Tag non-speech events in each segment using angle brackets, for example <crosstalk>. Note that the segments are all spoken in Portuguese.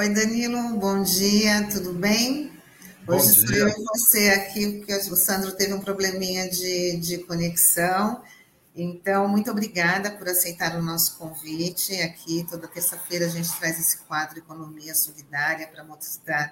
Oi, Danilo, bom dia, tudo bem? Hoje sou eu e você aqui, porque o Sandro teve um probleminha de, de conexão. Então, muito obrigada por aceitar o nosso convite. Aqui, toda terça-feira, a gente traz esse quadro Economia Solidária para mostrar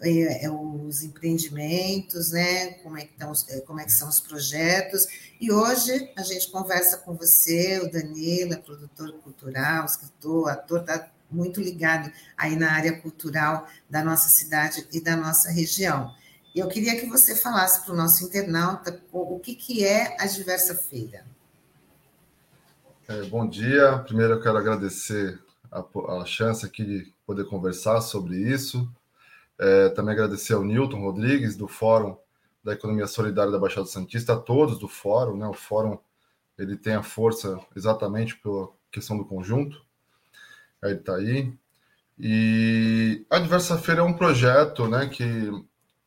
é, é, os empreendimentos, né? Como é, que estão, é, como é que são os projetos. E hoje a gente conversa com você, o Danilo, é produtor cultural, escritor, ator, está muito ligado aí na área cultural da nossa cidade e da nossa região. E eu queria que você falasse para o nosso internauta o que, que é a Diversa Feira. É, bom dia. Primeiro eu quero agradecer a, a, chance aqui de poder conversar sobre isso. É, também agradecer ao Newton Rodrigues, do Fórum da Economia Solidária da Baixada Santista, a todos do Fórum. Né? O Fórum ele tem a força exatamente pela questão do conjunto. Ele está aí. E a Diversa Feira é um projeto né, que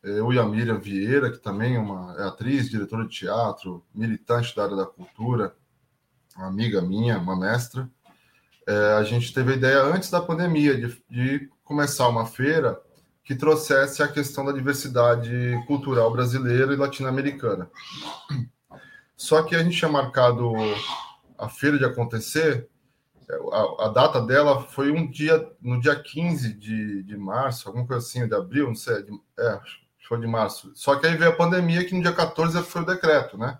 eu e a Miriam Vieira, que também é uma é atriz, diretora de teatro, militante da área da cultura, uma amiga minha, uma mestra, é, a gente teve a ideia antes da pandemia de, de começar uma feira que trouxesse a questão da diversidade cultural brasileira e latino-americana. Só que a gente tinha marcado a feira de acontecer a, a, data dela foi um dia, no dia 15 de, de março, alguma coisa assim, de abril, não sei, de, é, foi de março. Só que aí veio a pandemia, que no dia 14 foi o decreto, né?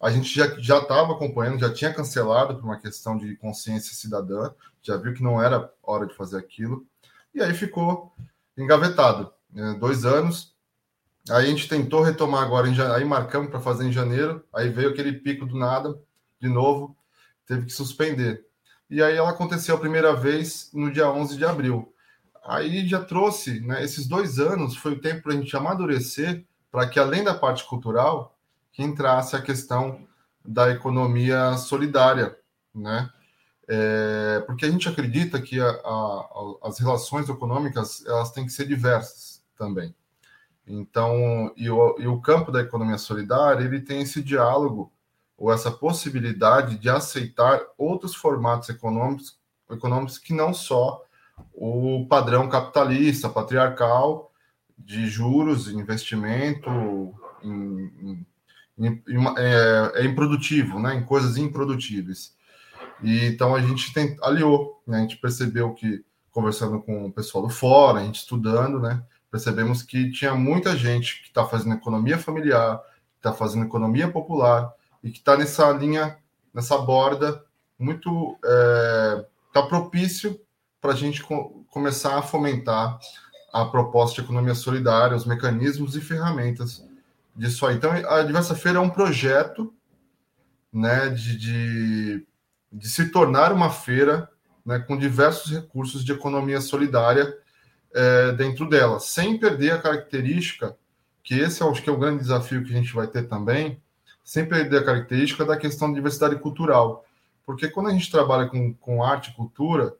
A gente já estava acompanhando, já tinha cancelado por uma questão de consciência cidadã, já viu que não era hora de fazer aquilo, e aí ficou engavetado. Né? Dois anos, aí a gente tentou retomar agora, em, aí marcamos para fazer em janeiro, aí veio aquele pico do nada, de novo, teve que suspender e aí ela aconteceu a primeira vez no dia 11 de abril. Aí já trouxe, né, esses dois anos foi o tempo para a gente amadurecer para que, além da parte cultural, que entrasse a questão da economia solidária, né? É, porque a gente acredita que a, a, as relações econômicas elas têm que ser diversas também. Então, e o, e o campo da economia solidária ele tem esse diálogo ou essa possibilidade de aceitar outros formatos econômicos, econômicos que não só o padrão capitalista, patriarcal, de juros, investimento em, em, em, é, é, improdutivo, né, em coisas improdutíveis. E, então a gente tem, aliou, né, a gente percebeu que, conversando com o pessoal do fora, a gente estudando, né, percebemos que tinha muita gente que está fazendo economia familiar, está fazendo economia popular, e que está nessa linha, nessa borda muito está é, propício para a gente co começar a fomentar a proposta de economia solidária, os mecanismos e ferramentas disso aí. Então, a Diversa Feira é um projeto né, de, de, de se tornar uma feira né, com diversos recursos de economia solidária é, dentro dela, sem perder a característica, que esse acho que é o grande desafio que a gente vai ter também, sempre a característica da questão da diversidade cultural. Porque quando a gente trabalha com, com arte e cultura,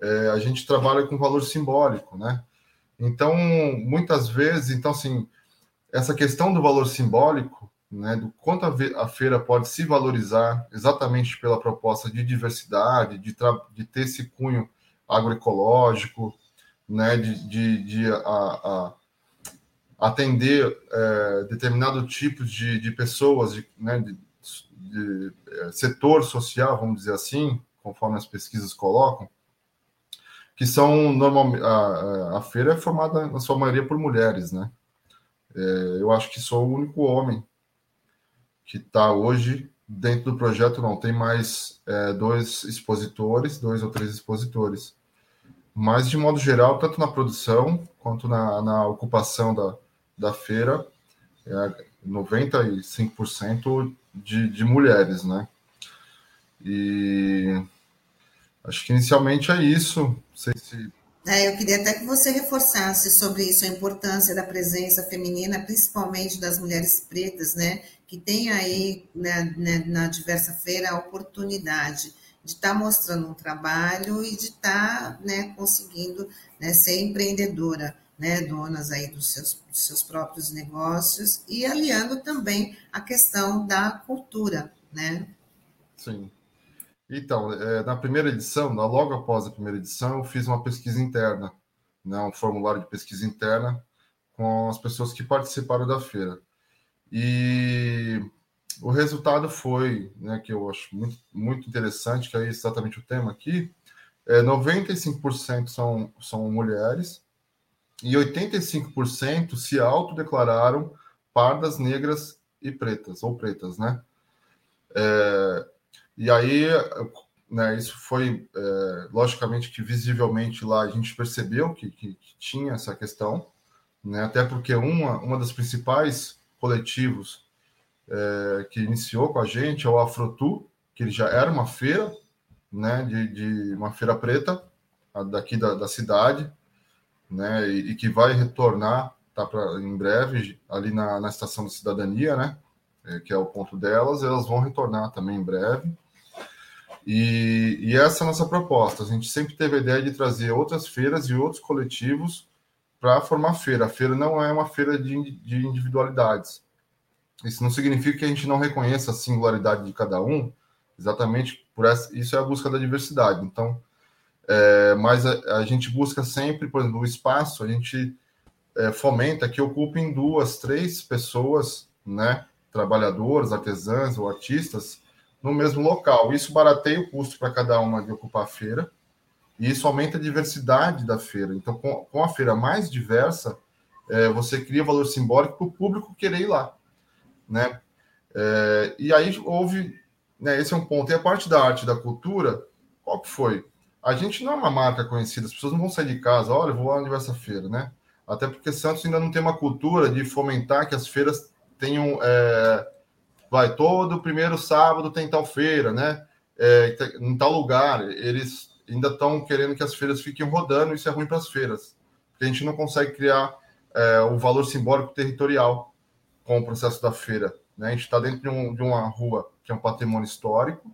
é, a gente trabalha com valor simbólico, né? Então, muitas vezes, então, assim, essa questão do valor simbólico, né, do quanto a, a feira pode se valorizar exatamente pela proposta de diversidade, de, de ter esse cunho agroecológico, né, de, de, de a, a atender é, determinado tipo de, de pessoas, de, né, de, de é, setor social, vamos dizer assim, conforme as pesquisas colocam, que são normalmente a, a feira é formada na sua maioria por mulheres, né? É, eu acho que sou o único homem que está hoje dentro do projeto. Não tem mais é, dois expositores, dois ou três expositores, mas de modo geral, tanto na produção quanto na, na ocupação da, da feira é 95% de, de mulheres, né? E acho que inicialmente é isso. Se. É, eu queria até que você reforçasse sobre isso, a importância da presença feminina, principalmente das mulheres pretas, né? Que tem aí né, né, na diversa feira a oportunidade de estar tá mostrando um trabalho e de estar tá, né, conseguindo né, ser empreendedora né, donas aí dos seus, dos seus próprios negócios e aliando também a questão da cultura, né? Sim. Então, é, na primeira edição, logo após a primeira edição, eu fiz uma pesquisa interna né, um formulário de pesquisa interna com as pessoas que participaram da feira. E o resultado foi, né, que eu acho muito, muito interessante, que é exatamente o tema aqui, é 95% são, são mulheres e 85% se autodeclararam pardas, negras e pretas, ou pretas, né? É, e aí, né, isso foi, é, logicamente, que visivelmente lá a gente percebeu que, que, que tinha essa questão, né? até porque uma, uma das principais coletivos é, que iniciou com a gente é o Afrotu, que ele já era uma feira, né, de, de uma feira preta daqui da, da cidade, né, e, e, que vai retornar, tá para em breve ali na, na estação da cidadania, né, é, que é o ponto delas, elas vão retornar também em breve. E, e essa é a nossa proposta. A gente sempre teve a ideia de trazer outras feiras e outros coletivos para formar feira. A feira não é uma feira de, de individualidades. Isso não significa que a gente não reconheça a singularidade de cada um, exatamente por essa, isso é a busca da diversidade. Então, é, mas a, a, gente busca sempre, por exemplo, o espaço, a gente é, fomenta que ocupem duas, três pessoas, né, trabalhadores, artesãs ou artistas, no mesmo local. Isso barateia o custo para cada uma de ocupar a feira, e isso aumenta a diversidade da feira. Então, com, com a feira mais diversa, é, você cria valor simbólico para o público querer ir lá né? É, e aí houve, né, esse é um ponto. E a parte da arte da cultura, qual que foi? A gente não é uma marca conhecida, as pessoas não vão sair de casa, olha, vou lá na feira, né? Até porque Santos ainda não tem uma cultura de fomentar que as feiras tenham. É, vai, todo primeiro sábado tem tal feira, né? É, em tal lugar. Eles ainda estão querendo que as feiras fiquem rodando, isso é ruim para as feiras. Porque a gente não consegue criar é, o valor simbólico territorial com o processo da feira. Né? A gente está dentro de, um, de, uma rua que é um patrimônio histórico,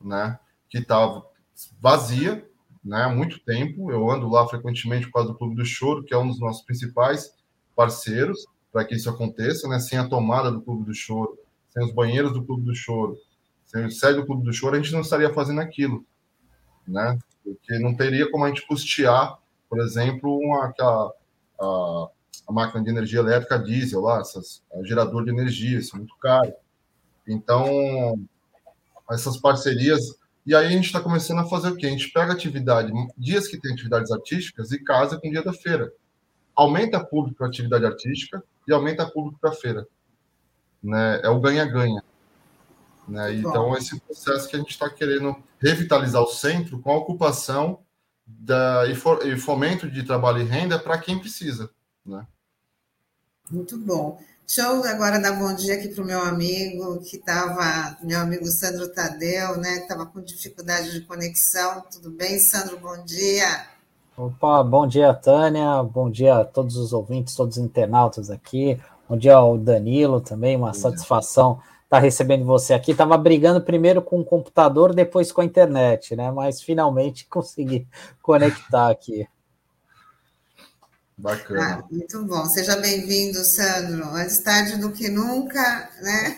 né? que estava vazia né? há muito tempo. Eu ando lá frequentemente por causa do Clube do Choro, que é um dos nossos principais parceiros para que isso aconteça. Né? Sem a tomada do Clube do Choro, sem os banheiros do Clube do Choro, sem o sede do Clube do Choro, a gente não estaria fazendo aquilo. Né? Porque não teria como a gente custear, por exemplo, uma, aquela, a, a máquina de energia elétrica diesel lá, essas, gerador de energia, isso é muito caro. Então, essas parcerias. E aí a gente está começando a fazer o quê? A gente pega atividade, dias que tem atividades artísticas e casa com o dia da feira. Aumenta público para atividade artística e aumenta público para feira. Né? É o ganha-ganha. Né? Então, esse processo que a gente está querendo revitalizar o centro com a ocupação da, e, for, e fomento de trabalho e renda para quem precisa. Né? Muito bom. Deixa eu agora dar bom dia aqui para o meu amigo que estava, meu amigo Sandro Tadeu, né? Que estava com dificuldade de conexão. Tudo bem, Sandro? Bom dia. Opa, bom dia, Tânia. Bom dia a todos os ouvintes, todos os internautas aqui. Bom dia ao Danilo também, uma bom satisfação estar tá recebendo você aqui. Estava brigando primeiro com o computador, depois com a internet, né? Mas finalmente <laughs> consegui conectar aqui. Bacana. Ah, muito bom. Seja bem-vindo, Sandro. Mais tarde do que nunca, né?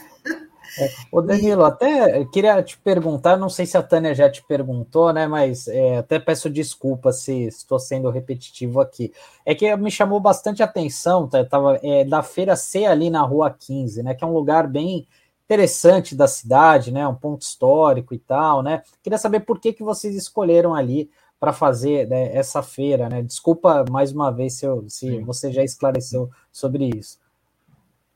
É, ô Danilo, até queria te perguntar, não sei se a Tânia já te perguntou, né? Mas é, até peço desculpa se estou sendo repetitivo aqui. É que me chamou bastante atenção, tá, tava, é, da feira C ali na rua 15, né? Que é um lugar bem interessante da cidade, né? Um ponto histórico e tal, né? Queria saber por que, que vocês escolheram ali para fazer né, essa feira, né? Desculpa mais uma vez se, eu, se você já esclareceu sobre isso.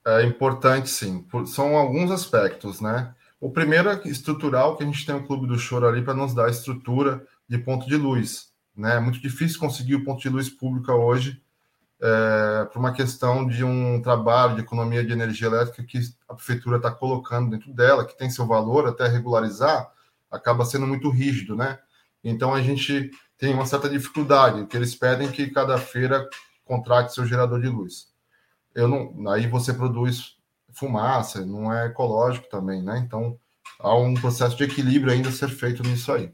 É importante, sim. São alguns aspectos, né? O primeiro é estrutural, que a gente tem o Clube do Choro ali para nos dar estrutura de ponto de luz. Né? É muito difícil conseguir o ponto de luz pública hoje é, por uma questão de um trabalho de economia de energia elétrica que a prefeitura está colocando dentro dela, que tem seu valor até regularizar, acaba sendo muito rígido, né? Então a gente tem uma certa dificuldade, que eles pedem que cada feira contrate seu gerador de luz. Eu não, aí você produz fumaça, não é ecológico também, né? Então há um processo de equilíbrio ainda a ser feito nisso aí.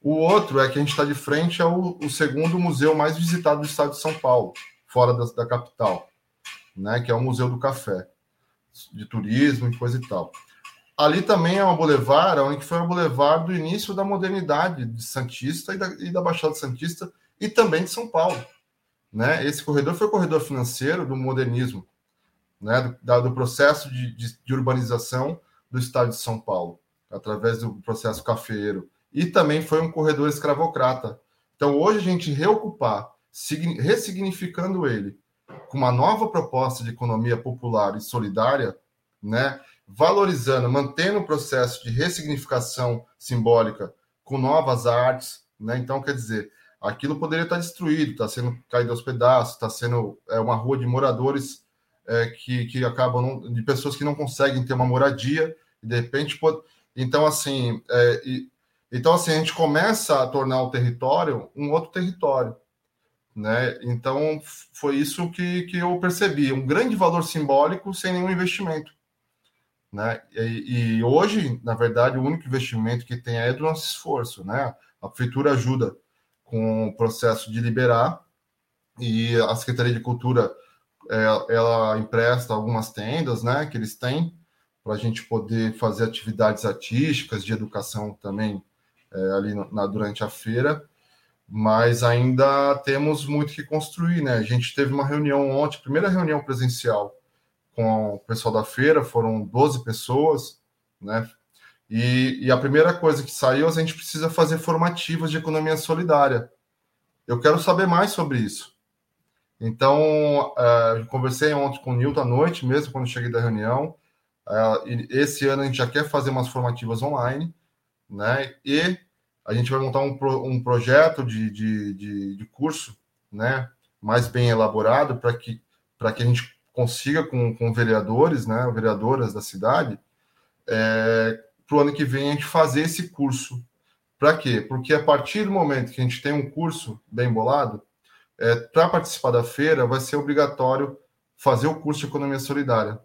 O outro é que a gente está de frente ao o segundo museu mais visitado do estado de São Paulo, fora da, da capital, né? Que é o Museu do Café, de turismo e coisa e tal. Ali também é uma boulevard, onde foi uma boulevard do início da modernidade de Santista e da, e da Baixada Santista e também de São Paulo. né? Esse corredor foi o corredor financeiro do modernismo, né? Do, do processo de, de, de urbanização do estado de São Paulo, através do processo cafeiro. E também foi um corredor escravocrata. Então, hoje, a gente reocupar, ressignificando ele, com uma nova proposta de economia popular e solidária, né, valorizando, mantendo o processo de ressignificação simbólica com novas artes, né? Então, quer dizer, aquilo poderia estar destruído, está sendo caído aos pedaços, está sendo é, uma rua de moradores é, que, que acabam não, de pessoas que não conseguem ter uma moradia e de repente pode, então assim é, e, então assim a gente começa a tornar o território um outro território né? Então foi isso que, que eu percebi, um grande valor simbólico sem nenhum investimento. Né? E, e, hoje, na verdade, o único investimento que tem é do nosso esforço. Né? A prefeitura ajuda com o processo de liberar e a Secretaria de Cultura é, ela empresta algumas tendas né, que eles têm para a gente poder fazer atividades artísticas, de educação também é, ali na, durante a feira mas ainda temos muito que construir, né? A gente teve uma reunião ontem, primeira reunião presencial com o pessoal da feira, foram 12 pessoas, né? E, e a primeira coisa que saiu, a gente precisa fazer formativas de economia solidária. Eu quero saber mais sobre isso. Então, uh, conversei ontem com o Nilton à noite mesmo, quando cheguei da reunião. Uh, esse ano a gente já quer fazer umas formativas online, né? E a gente vai montar um, um projeto de, de, de, de, curso né, mais bem elaborado para que, que a gente consiga com, com vereadores, né, vereadoras da cidade, é, para o ano que vem a gente fazer esse curso. Para quê? Porque a partir do momento que a gente tem um curso bem bolado, é, para participar da feira vai ser obrigatório fazer o curso de economia solidária.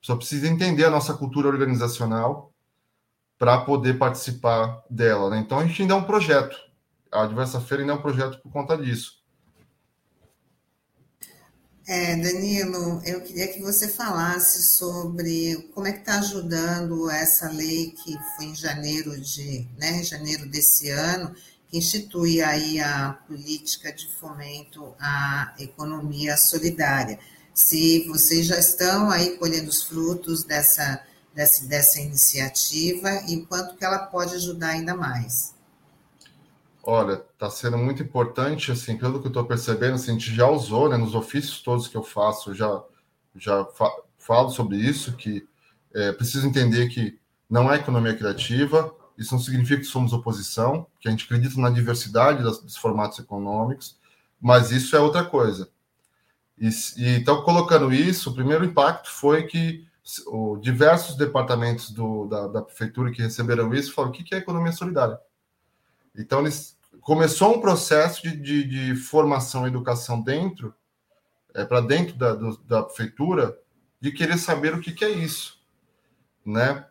Só precisa entender a nossa cultura organizacional, para poder participar dela. Né? Então a gente ainda é um projeto. A Diversa Feira ainda é um projeto por conta disso. É, Danilo, eu queria que você falasse sobre como é que está ajudando essa lei que foi em janeiro de, né, janeiro desse ano, que institui aí a política de fomento à economia solidária. Se vocês já estão aí colhendo os frutos dessa dessa, dessa iniciativa e quanto que ela pode ajudar ainda mais? Olha, está sendo muito importante, assim, pelo que eu estou percebendo, assim, a gente já usou, né, nos ofícios todos que eu faço, já, já fa falo sobre isso, que é, preciso entender que não é economia criativa, isso não significa que somos oposição, que a gente acredita na diversidade das, dos formatos econômicos, mas isso é outra coisa. E, e então, colocando isso, o primeiro impacto foi que o, diversos departamentos do, da, da, prefeitura que receberam isso falaram o que, que é economia solidária. Então, eles começou um processo de, de, de formação e educação dentro, é, para dentro da, do, da prefeitura, de querer saber o que, que é isso, né?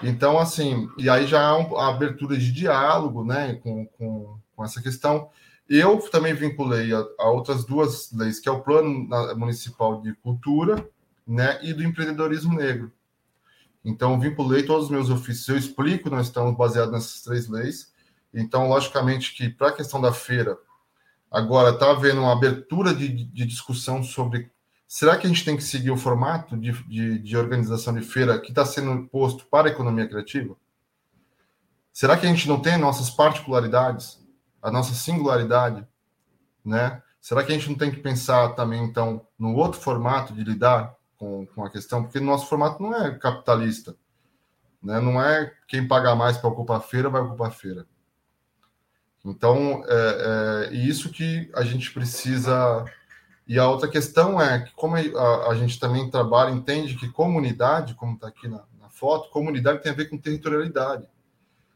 Então, assim, e aí já há uma abertura de diálogo, né, com, com, com essa questão. Eu também vinculei a, a, outras duas leis, que é o Plano Municipal de Cultura né, e do empreendedorismo negro. Então, vinculei todos os meus ofícios, eu explico, nós estamos baseados nessas três leis. Então, logicamente que para a questão da feira, agora está havendo uma abertura de, de, discussão sobre será que a gente tem que seguir o formato de, de, de organização de feira que está sendo posto para a economia criativa? Será que a gente não tem nossas particularidades, a nossa singularidade, né? Será que a gente não tem que pensar também, então, no outro formato de lidar com, com a questão, porque nosso formato não é capitalista. Né? Não é quem paga mais para ocupar a feira vai ocupar a feira. Então, é, é isso que a gente precisa. E a outra questão é que, como a, a gente também trabalha, entende que comunidade, como está aqui na, na, foto, comunidade tem a ver com territorialidade.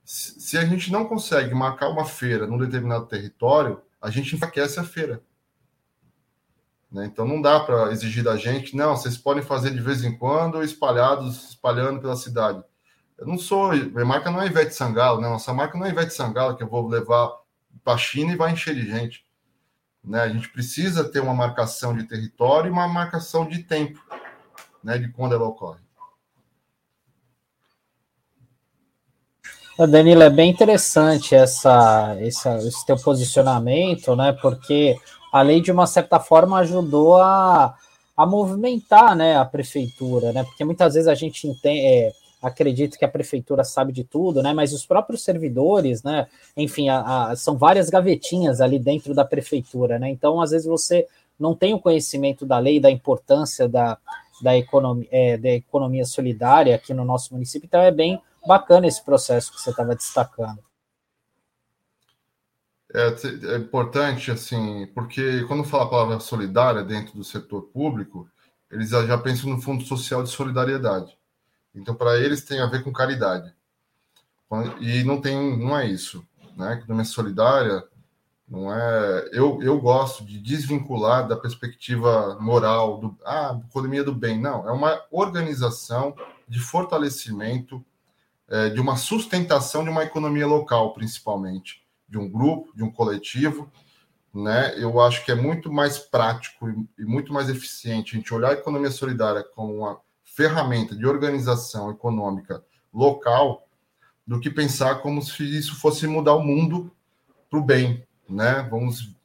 Se, se a gente não consegue marcar uma feira num determinado território, a gente enfraquece a feira. Né? Então não dá para exigir da gente, não, vocês podem fazer de vez em quando espalhados, espalhando pela cidade. Eu não sou, minha marca não é Ivete Sangalo, né? Nossa marca não é Ivete Sangalo que eu vou levar para a China e vai encher de gente. Né? A gente precisa ter uma marcação de território e uma marcação de tempo, né? De quando ela ocorre. Danilo, é bem interessante essa, essa, esse teu posicionamento, né? Porque a lei, de uma certa forma, ajudou a, a movimentar né, a prefeitura, né? Porque muitas vezes a gente entende, é, acredita que a prefeitura sabe de tudo, né? Mas os próprios servidores, né? Enfim, a, a, são várias gavetinhas ali dentro da prefeitura, né? Então, às vezes, você não tem o conhecimento da lei, da importância da, da, economia, é, da economia solidária aqui no nosso município, então é bem bacana esse processo que você estava destacando. É, é, importante, assim, porque quando fala a palavra solidária dentro do setor público, eles já pensam no Fundo Social de Solidariedade. Então, para eles tem a ver com caridade. E não tem, não é isso, né? Economia solidária não é. Eu, eu gosto de desvincular da perspectiva moral do ah, economia do bem. Não, é uma organização de fortalecimento é, de uma sustentação de uma economia local, principalmente de um grupo, de um coletivo, né? Eu acho que é muito mais prático e muito mais eficiente a gente olhar a economia solidária como uma ferramenta de organização econômica local do que pensar como se isso fosse mudar o mundo para o bem, né? Vamos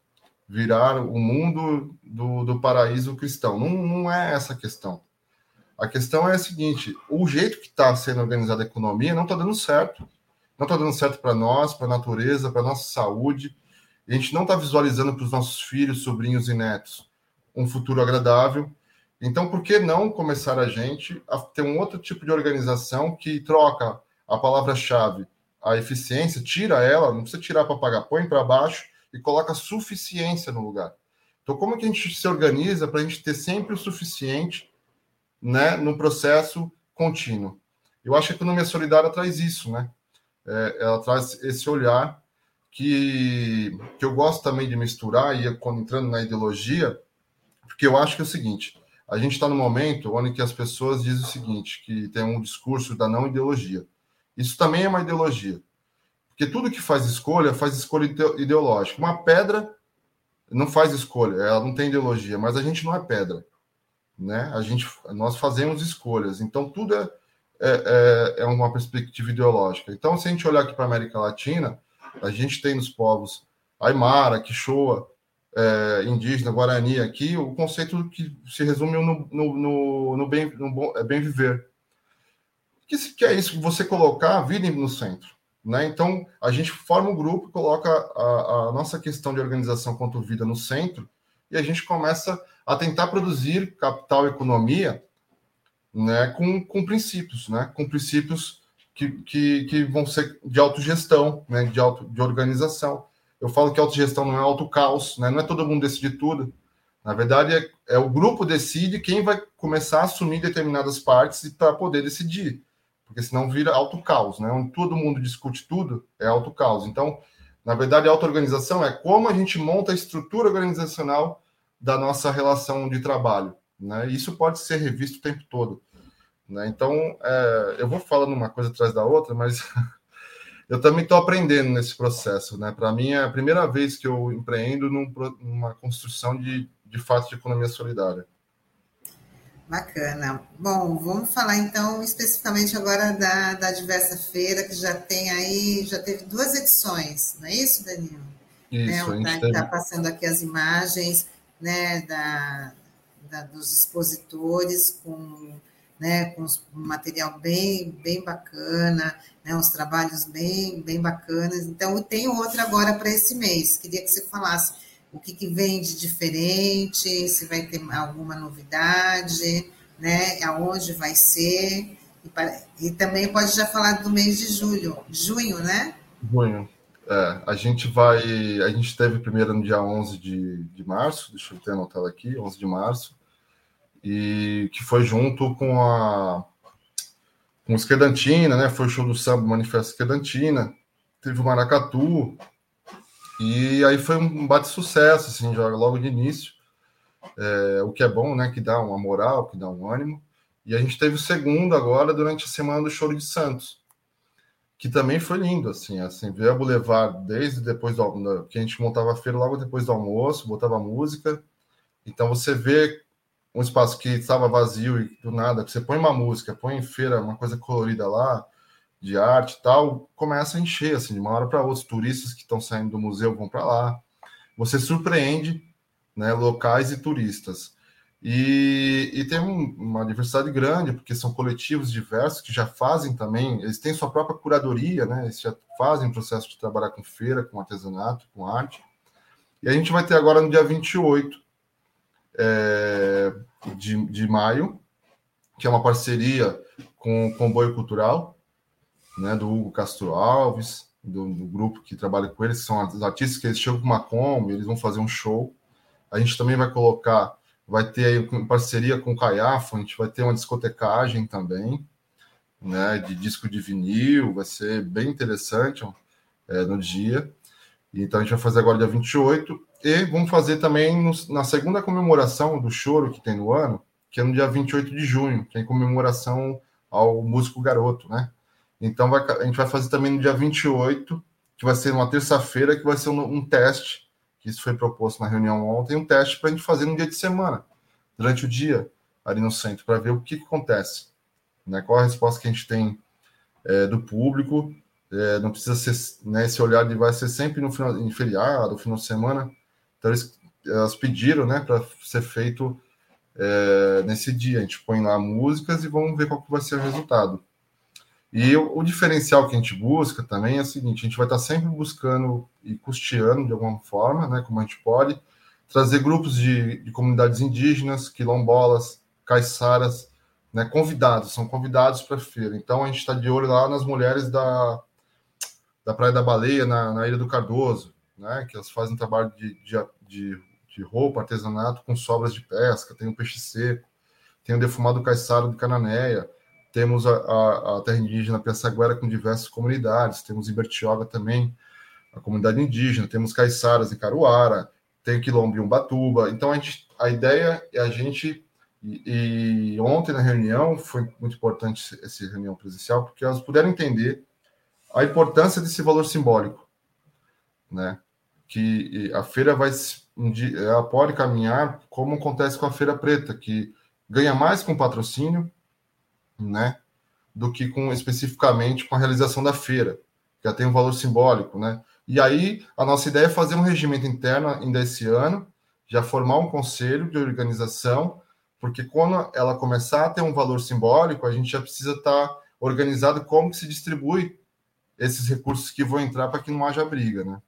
virar o mundo do, do paraíso cristão. Não, não é essa a questão. A questão é a seguinte: o jeito que está sendo organizada a economia não está dando certo. Não está dando certo para nós, para a natureza, para a nossa saúde. a gente não está visualizando para os nossos filhos, sobrinhos e netos um futuro agradável. Então, por que não começar a gente a ter um outro tipo de organização que troca a palavra-chave, a eficiência, tira ela, não precisa tirar para pagar, põe para baixo e coloca suficiência no lugar. Então, como que a gente se organiza para a gente ter sempre o suficiente né, no processo contínuo? Eu acho que a economia solidária traz isso, né? É, ela traz esse olhar que, que eu gosto também de misturar, e quando entrando na ideologia, porque eu acho que é o seguinte: a gente está no momento onde que as pessoas dizem o seguinte, que tem um discurso da não ideologia. Isso também é uma ideologia. Porque tudo que faz escolha, faz escolha ideológica. Uma pedra não faz escolha, ela não tem ideologia, mas a gente não é pedra. Né? A gente, nós fazemos escolhas. Então, tudo é, é, é, é uma perspectiva ideológica. Então, se a gente olhar aqui para a América Latina, a gente tem nos povos Aymara, Quixoa, é, indígena, Guarani aqui, o conceito que se resume no, no, no, no bem, no bom, é bem viver. Que, que é isso? Você colocar a vida no centro. Né? Então, a gente forma um grupo, coloca a, a nossa questão de organização quanto vida no centro, e a gente começa a tentar produzir capital e economia né, com, com princípios, né, com princípios que, que, que vão ser de autogestão, né, de, auto, de organização. Eu falo que autogestão não é auto-caos, né, não é todo mundo decidir tudo. Na verdade, é, é o grupo decide quem vai começar a assumir determinadas partes para poder decidir porque senão vira auto-caos, né? Onde todo mundo discute tudo, é auto-caos. Então, na verdade, auto-organização é como a gente monta a estrutura organizacional da nossa relação de trabalho, né? Isso pode ser revisto o tempo todo, né? Então, é, eu vou falando uma coisa atrás da outra, mas <laughs> eu também estou aprendendo nesse processo, né? Para mim, é a primeira vez que eu empreendo num, numa construção de, de fato de economia solidária. Bacana. Bom, vamos falar então especificamente agora da, da Diversa Feira, que já tem aí, já teve duas edições, não é isso, Danilo? Isso, né, a gente está passando aqui as imagens né, da, da, dos expositores com, né, com material bem, bem bacana, né, uns trabalhos bem, bem bacanas. Então, tem outra agora para esse mês. Queria que você falasse o que, que vem de diferente, se vai ter alguma novidade, né? Aonde vai ser. E, para, e também pode já falar do mês de julho, junho, né? Junho. É, a gente vai. A gente teve primeiro no dia 11 de, de março, deixa eu ter anotado aqui, 11 de março, e que foi junto com a. com Esquedantina, né? Foi o show do samba Manifesto Esquedantina, teve o Maracatu, e aí foi um bate-sucesso, assim, já logo de início. É, o que é bom, né? Que dá uma moral, que dá um ânimo. E a gente teve o segundo agora durante a semana do Choro de Santos, que também foi lindo, assim, assim, ver a Boulevard desde depois do que a gente montava a feira logo depois do almoço, botava música. Então você vê um espaço que estava vazio e do nada, você põe uma música, põe feira uma coisa colorida lá, de arte e tal, começa a encher, assim, de uma hora para outra. Turistas que estão saindo do museu vão para lá. Você surpreende né, locais e turistas. E, e tem um, uma diversidade grande, porque são coletivos diversos que já fazem também, eles têm sua própria curadoria, né? Eles já fazem processo de trabalhar com feira, com artesanato, com arte. E a gente vai ter agora no dia 28 é, de, de maio, que é uma parceria com o Comboio Cultural, né, do Hugo Castro Alves, do, do, grupo que trabalha com eles, são os artistas que eles chegam com uma Kombi, eles vão fazer um show. A gente também vai colocar vai ter aí parceria com o Caiafo, a gente vai ter uma discotecagem também, né, de disco de vinil, vai ser bem interessante é, no dia. Então a gente vai fazer agora dia 28 e vamos fazer também no, na segunda comemoração do choro que tem no ano, que é no dia 28 de junho, que é em comemoração ao músico garoto, né? Então vai, a gente vai fazer também no dia 28, que vai ser uma terça-feira, que vai ser um, um teste que isso foi proposto na reunião ontem, um teste para a gente fazer no dia de semana, durante o dia, ali no centro, para ver o que, que, acontece. Né? Qual a resposta que a gente tem é, do público. É, não precisa ser, né, esse olhar de vai ser sempre no final, em feriado, final de semana. Então, eles, elas pediram né, para ser feito é, nesse dia. A gente põe lá músicas e vamos ver qual que vai ser o resultado. E o, o, diferencial que a gente busca também é o seguinte: a gente vai estar sempre buscando e custeando de alguma forma, né, como a gente pode, trazer grupos de, de comunidades indígenas, quilombolas, caiçaras, né, convidados, são convidados para a feira. Então a gente está de olho lá nas mulheres da, da Praia da Baleia, na, na Ilha do Cardoso, né, que elas fazem trabalho de, de, de, de roupa, artesanato com sobras de pesca, tem o peixe seco, tem o defumado caiçara de Cananéia temos a, a, a terra indígena Piaçaguera com diversas comunidades, temos em Bertioga também a comunidade indígena, temos caiçaras em Caruara, tem Quilombo em Umbatuba. Então, a, gente, a ideia é a gente. E, e, ontem na reunião foi muito importante essa reunião presencial, porque elas puderam entender a importância desse valor simbólico, né? Que a feira vai ela pode caminhar como acontece com a feira preta, que ganha mais com patrocínio, né, do que com especificamente com a realização da feira, que já tem um valor simbólico, né? E aí a nossa ideia é fazer um regimento interno ainda esse ano, já formar um conselho de organização, porque quando ela começar a ter um valor simbólico, a gente já precisa estar tá organizado como que se distribui esses recursos que vão entrar para que não haja briga, né?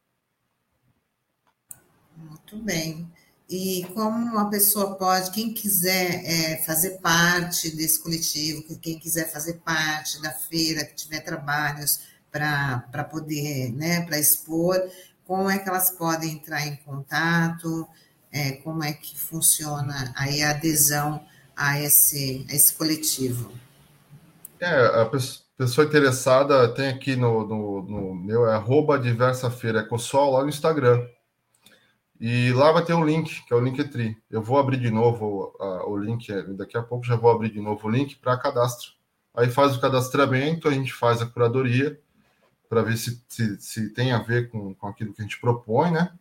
Muito bem. E como uma pessoa pode, quem quiser é, fazer parte desse coletivo, quem quiser fazer parte da feira, que tiver trabalhos para poder, né, para expor, como é que elas podem entrar em contato, é, como é que funciona aí a adesão a esse, a esse coletivo? É, a pessoa interessada tem aqui no, no, no meu, é arroba diversa feira Ecosol lá no Instagram. E lá vai ter um link, que é o Linktree. Eu vou abrir de novo uh, o link, é, daqui a pouco já vou abrir de novo o link para cadastro. Aí faz o cadastramento, a gente faz a curadoria para ver se, se, se, tem a ver com, com aquilo que a gente propõe, né?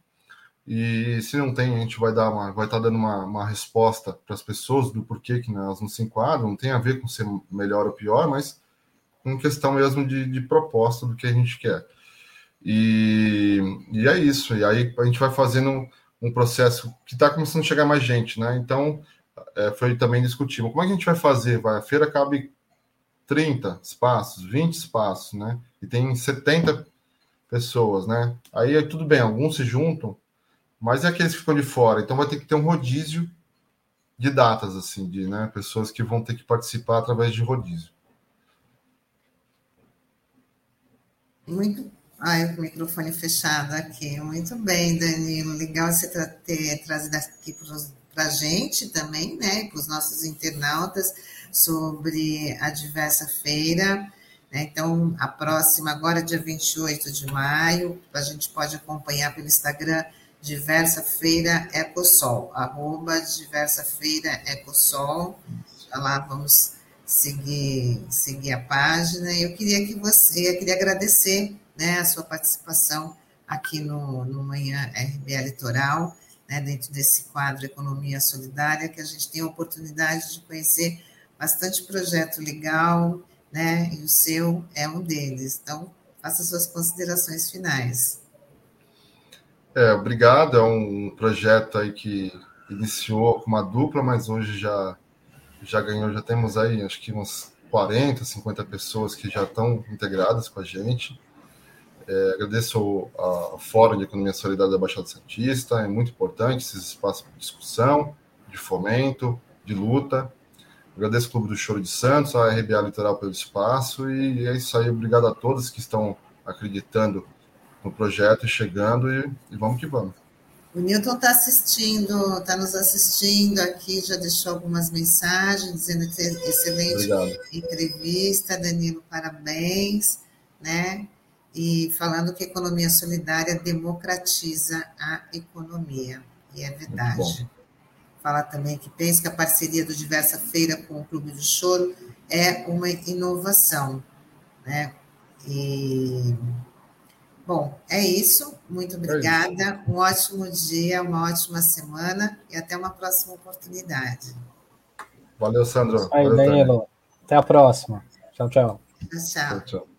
E se não tem, a gente vai dar uma, vai estar tá dando uma, uma resposta para as pessoas do porquê que elas não se enquadram. Não tem a ver com ser melhor ou pior, mas com questão mesmo de, de proposta do que a gente quer. E, e é isso. E aí a gente vai fazendo um processo que está começando a chegar mais gente, né? Então, é, foi também discutível. Como é que a gente vai fazer? Vai, a feira cabe 30 espaços, 20 espaços, né? E tem 70 pessoas, né? Aí tudo bem, alguns se juntam, mas é aqueles que ficam de fora. Então vai ter que ter um rodízio de datas, assim, de né, pessoas que vão ter que participar através de rodízio. Muito Ai, o microfone fechado aqui. Muito bem, Danilo. Legal você ter trazido aqui para a gente também, né, para os nossos internautas, sobre a diversa feira. Né? Então, a próxima, agora, dia 28 de maio, a gente pode acompanhar pelo Instagram Diversa Feira Ecosol, arroba Diversa Feira Ecosol. Lá vamos seguir, seguir a página. Eu queria que você, eu queria agradecer né, a sua participação aqui no, no Manhã RBA Litoral, né, dentro desse quadro Economia Solidária, que a gente tem a oportunidade de conhecer bastante projeto legal, né, e o seu é um deles. Então, faça suas considerações finais. É, obrigado. É um projeto aí que iniciou com uma dupla, mas hoje já já ganhou, já temos aí acho que uns 40, 50 pessoas que já estão integradas com a gente. É, agradeço ao Fórum de Economia Solidária da Baixada Santista, é muito importante esses espaços de discussão, de fomento, de luta. Agradeço o Clube do Choro de Santos, a RBA Litoral pelo espaço, e é isso aí. Obrigado a todos que estão acreditando no projeto e chegando, e, e vamos que vamos. O Newton está assistindo, está nos assistindo aqui, já deixou algumas mensagens dizendo que excelente Obrigado. entrevista, Danilo, parabéns, né? E falando que a economia solidária democratiza a economia. E é verdade. Fala também que pensa que a parceria do Diversa Feira com o Clube do Choro é uma inovação, né? E Bom, é isso. Muito obrigada. É isso. Um ótimo dia, uma ótima semana e até uma próxima oportunidade. Valeu, Sandro. Aí, Danilo. Até a próxima. Tchau, tchau. Tchau, tchau. tchau, tchau.